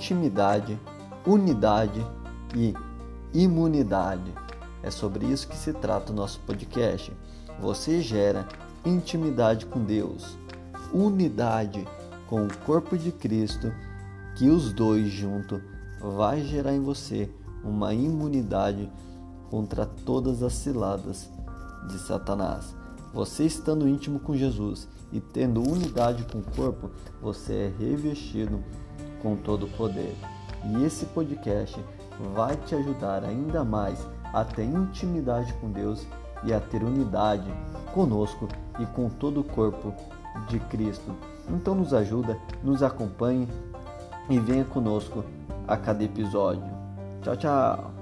intimidade, unidade e imunidade. É sobre isso que se trata o nosso podcast. Você gera intimidade com Deus, unidade com o corpo de Cristo, que os dois juntos vai gerar em você uma imunidade contra todas as ciladas de Satanás. Você estando íntimo com Jesus e tendo unidade com o corpo, você é revestido com todo o poder. E esse podcast vai te ajudar ainda mais a ter intimidade com Deus e a ter unidade conosco e com todo o corpo de Cristo. Então nos ajuda, nos acompanhe e venha conosco a cada episódio. Tchau, tchau!